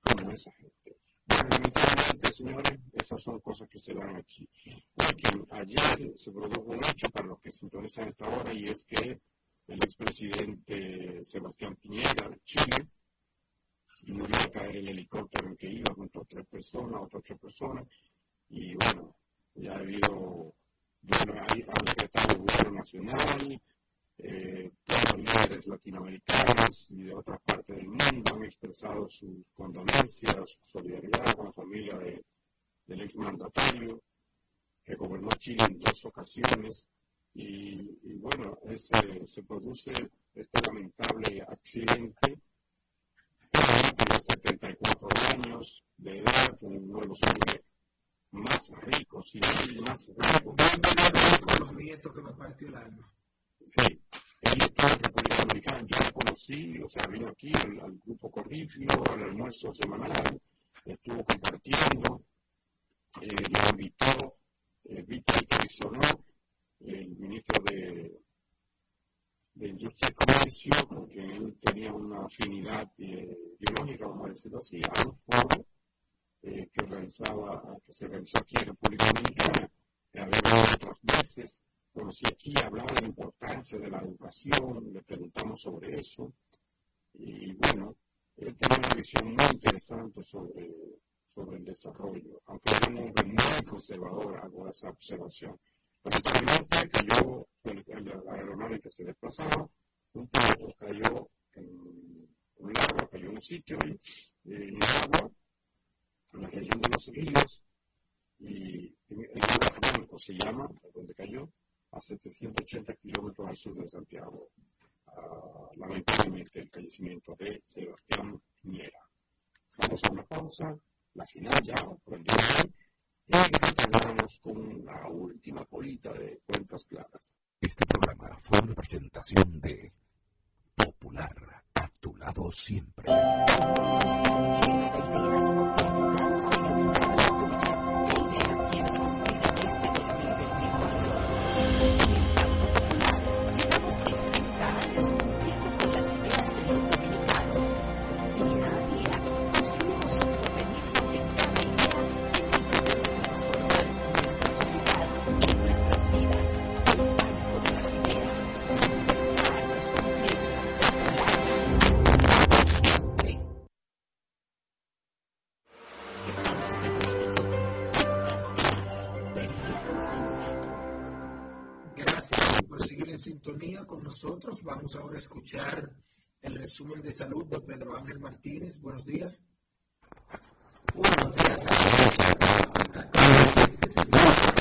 como esa gente. Definitivamente, señores, esas son cosas que se dan aquí. Porque ayer se produjo un hecho para los que sintonizan esta hora y es que el expresidente Sebastián Piñera de Chile murió a caer el helicóptero en que iba junto a tres personas, otras tres personas, y bueno, ya ha habido, bueno, ha decretado el gobierno nacional, eh, todos los líderes latinoamericanos y de otras partes del mundo han expresado sus condolencias, su solidaridad con la familia de, del exmandatario que gobernó Chile en dos ocasiones. Y, bueno, ese, se produce este lamentable accidente. Tiene 74 años de edad, uno de los hombres más ricos y más ricos. los nietos que me partió el alma. Sí, él estuvo en República Dominicana, yo lo conocí, o sea, vino aquí al, grupo Corrifio, al almuerzo semanal, estuvo compartiendo, eh, lo invitó eh, Víctor Carizonó, el ministro de, Industria y Comercio, porque él tenía una afinidad eh, ideológica, vamos a decirlo así, a un foro eh, que, que se realizó aquí en República Dominicana, había otras veces, conocí aquí, hablaba de la importancia de la educación, le preguntamos sobre eso, y bueno, él tenía una visión muy interesante sobre, sobre el desarrollo, aunque era un hombre muy conservador, hago esa observación. Lamentablemente cayó la aeronave que se desplazaba, un piloto cayó en un lago, cayó en un sitio y en agua, en la región de los ríos, y el lago Blanco se llama, donde cayó, a 780 kilómetros al sur de Santiago. Uh, lamentablemente el fallecimiento de Sebastián Piñera. Vamos a una pausa, la final ya por y retornamos con la última colita de cuentas claras. Este programa fue una presentación de Popular, a tu lado siempre. Escuchar el resumen de salud de Pedro Ángel Martínez. Buenos días. Buenos días. superintendente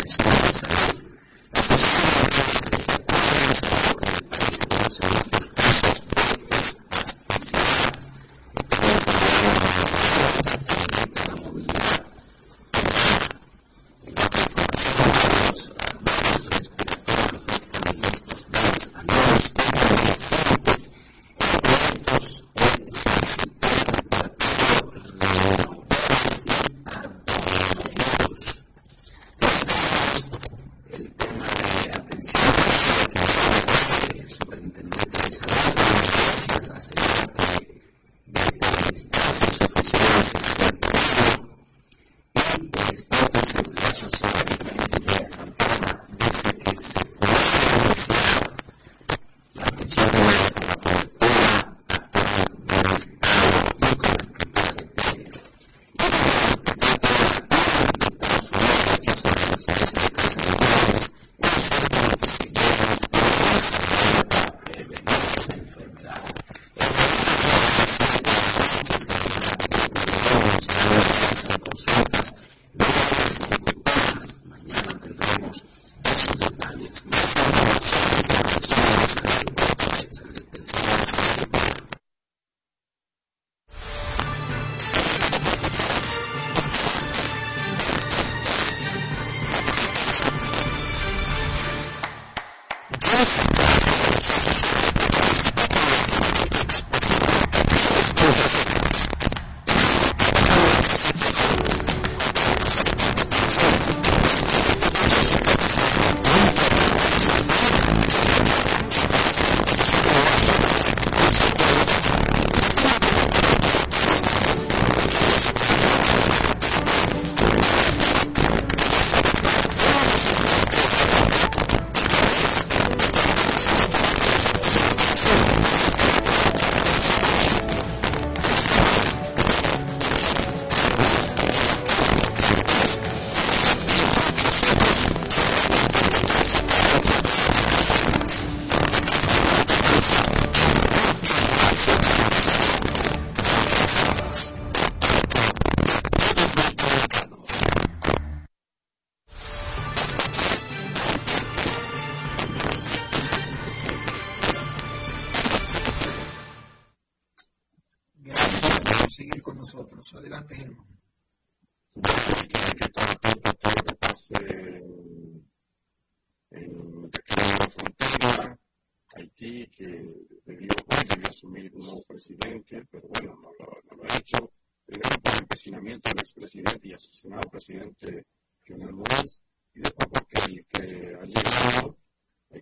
presidente Lionel Moïse, y después porque el que ha llegado,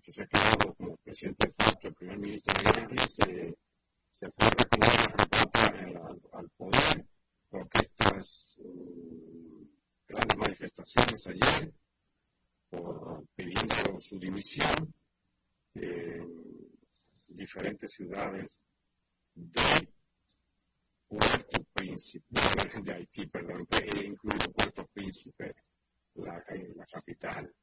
que se ha quedado como presidente de facto, el primer ministro Henry, se, se fue a reconocer al poder, protestas, um, grandes manifestaciones ayer, por, pidiendo su dimisión en diferentes ciudades de Puerto Príncipe, de Haití, perdón, incluido Puerto Príncipe, la, la capital.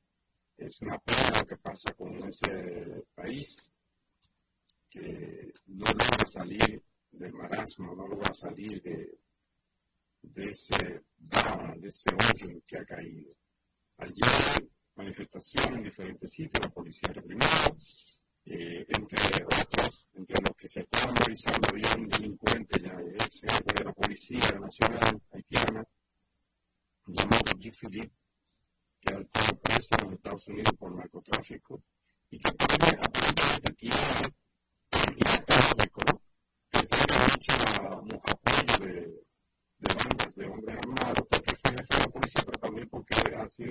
Es una pena lo que pasa con ese país, que no logra salir del marasmo, no logra salir de, ese de ese hoyo que ha caído. Ayer manifestación en diferentes sitios, la policía reprimió, eh, entre otros, entre los que se estaban movilizando había un delincuente, ya ex de la Policía Nacional Haitiana, llamado G. Philippe, que ha estado preso en los Estados Unidos por narcotráfico y que aparentemente tiene, y está lógico, que tiene mucho apoyo de, de bandas de hombres armados, porque fue jefe de la policía, pero también porque ha sido...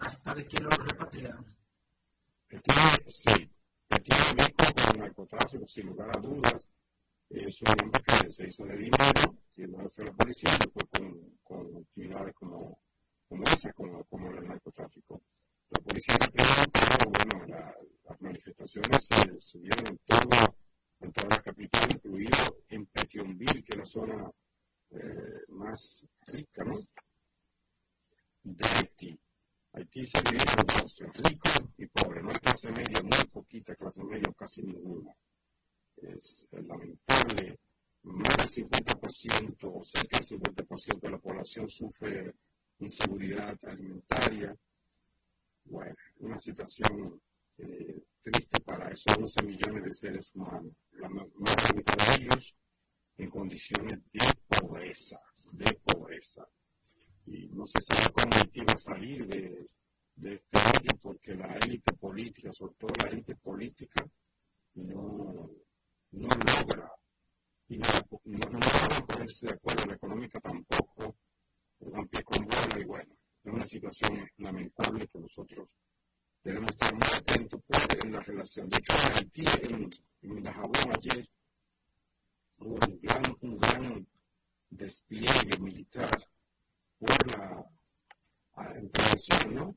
Hasta de que lo repatriaron. Sí, el tiene vínculo con el narcotráfico, sin lugar a dudas. Es un hombre que se hizo de dinero, siendo jefe de la policía, después con, con actividades como como esa, como, como el narcotráfico. La policía nacional, pero bueno, la, las manifestaciones se, se dieron en, todo, en toda la capital, incluido en Petionville, que es la zona eh, más rica, ¿no? De Haití. Haití se divide en dos, rico y pobre. No hay clase media, muy poquita clase media, casi ninguna. Es lamentable. Más del 50% o cerca del 50% de la población sufre inseguridad alimentaria. Bueno, una situación eh, triste para esos 11 millones de seres humanos. La más de ellos en condiciones de pobreza, de pobreza. Y no se sabe cómo Haití va a salir de, de este año porque la élite política, sobre todo la élite política, no, no logra y no, no, logra ponerse de acuerdo, la económica tampoco, dan pie con bola y bueno, es una situación lamentable que nosotros debemos estar muy atentos en la relación. De hecho, en Haití, en, en Dajabón ayer, hubo un gran, un gran despliegue militar por la intervención, ¿no?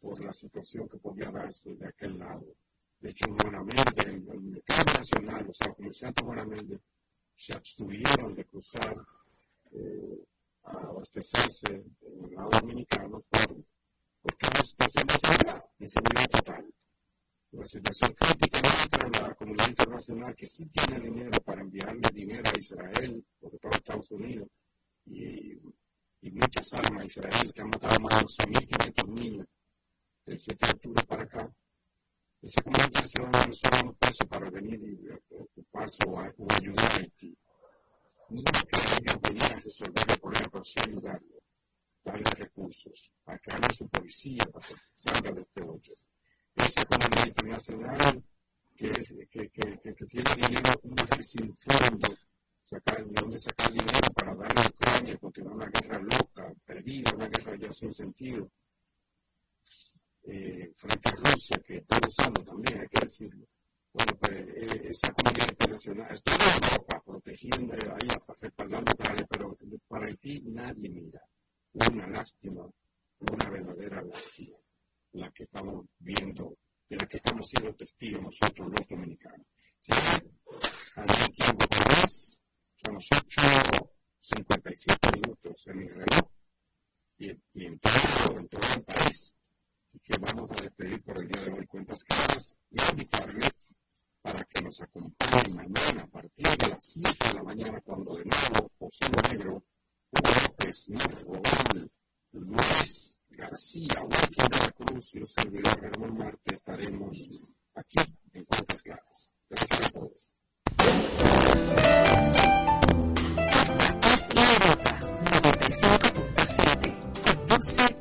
Por la situación que podía darse de aquel lado. De hecho, buenamente, el, el mercado nacional, los comerciantes buenamente se abstuvieron de cruzar eh, a abastecerse en el lado dominicano por, porque es una situación de seguridad, de total. Una situación crítica para la comunidad internacional que sí tiene dinero para enviarle dinero a Israel, sobre todo a Estados Unidos, y, y muchas armas a Israel, que han matado más de 12.500 niños del 7 de octubre para acá. Esa comunidad internacional no solo un peso para venir y ocuparse o, o ayudar a Haití no que venían a resolver el problema, pero sí ayudarlo, darle recursos, para que haga su policía, para que salga de este hoyo. Esa comunidad internacional que, es, que, que, que, tiene dinero sin fondo, sacar, de dónde sacar dinero para darle a Ucrania continuar una guerra loca, perdida, una guerra ya sin sentido, eh, frente a Rusia, que está usando también, hay que decirlo bueno, pues eh, esa comunidad internacional, toda Europa protegiendo ahí, respaldando Ucrania, pero para Haití nadie mira. Una lástima, una verdadera lástima, la que estamos viendo, de la que estamos siendo testigos nosotros los dominicanos. ¿Sí? Al tiempo más, son las 8.57 minutos en mi reloj y, y en, todo, en todo el país. Así que vamos a despedir por el día de hoy cuentas claras y invitarles para que nos acompañen mañana a partir de las 7 de la mañana cuando de nuevo José Negro, Hugo López, Luis Luis García, Joaquín de la Cruz y los servidores Ramón Marte estaremos aquí en Cuentas Claras. Gracias a todos. Hasta Europa 95.7 con 12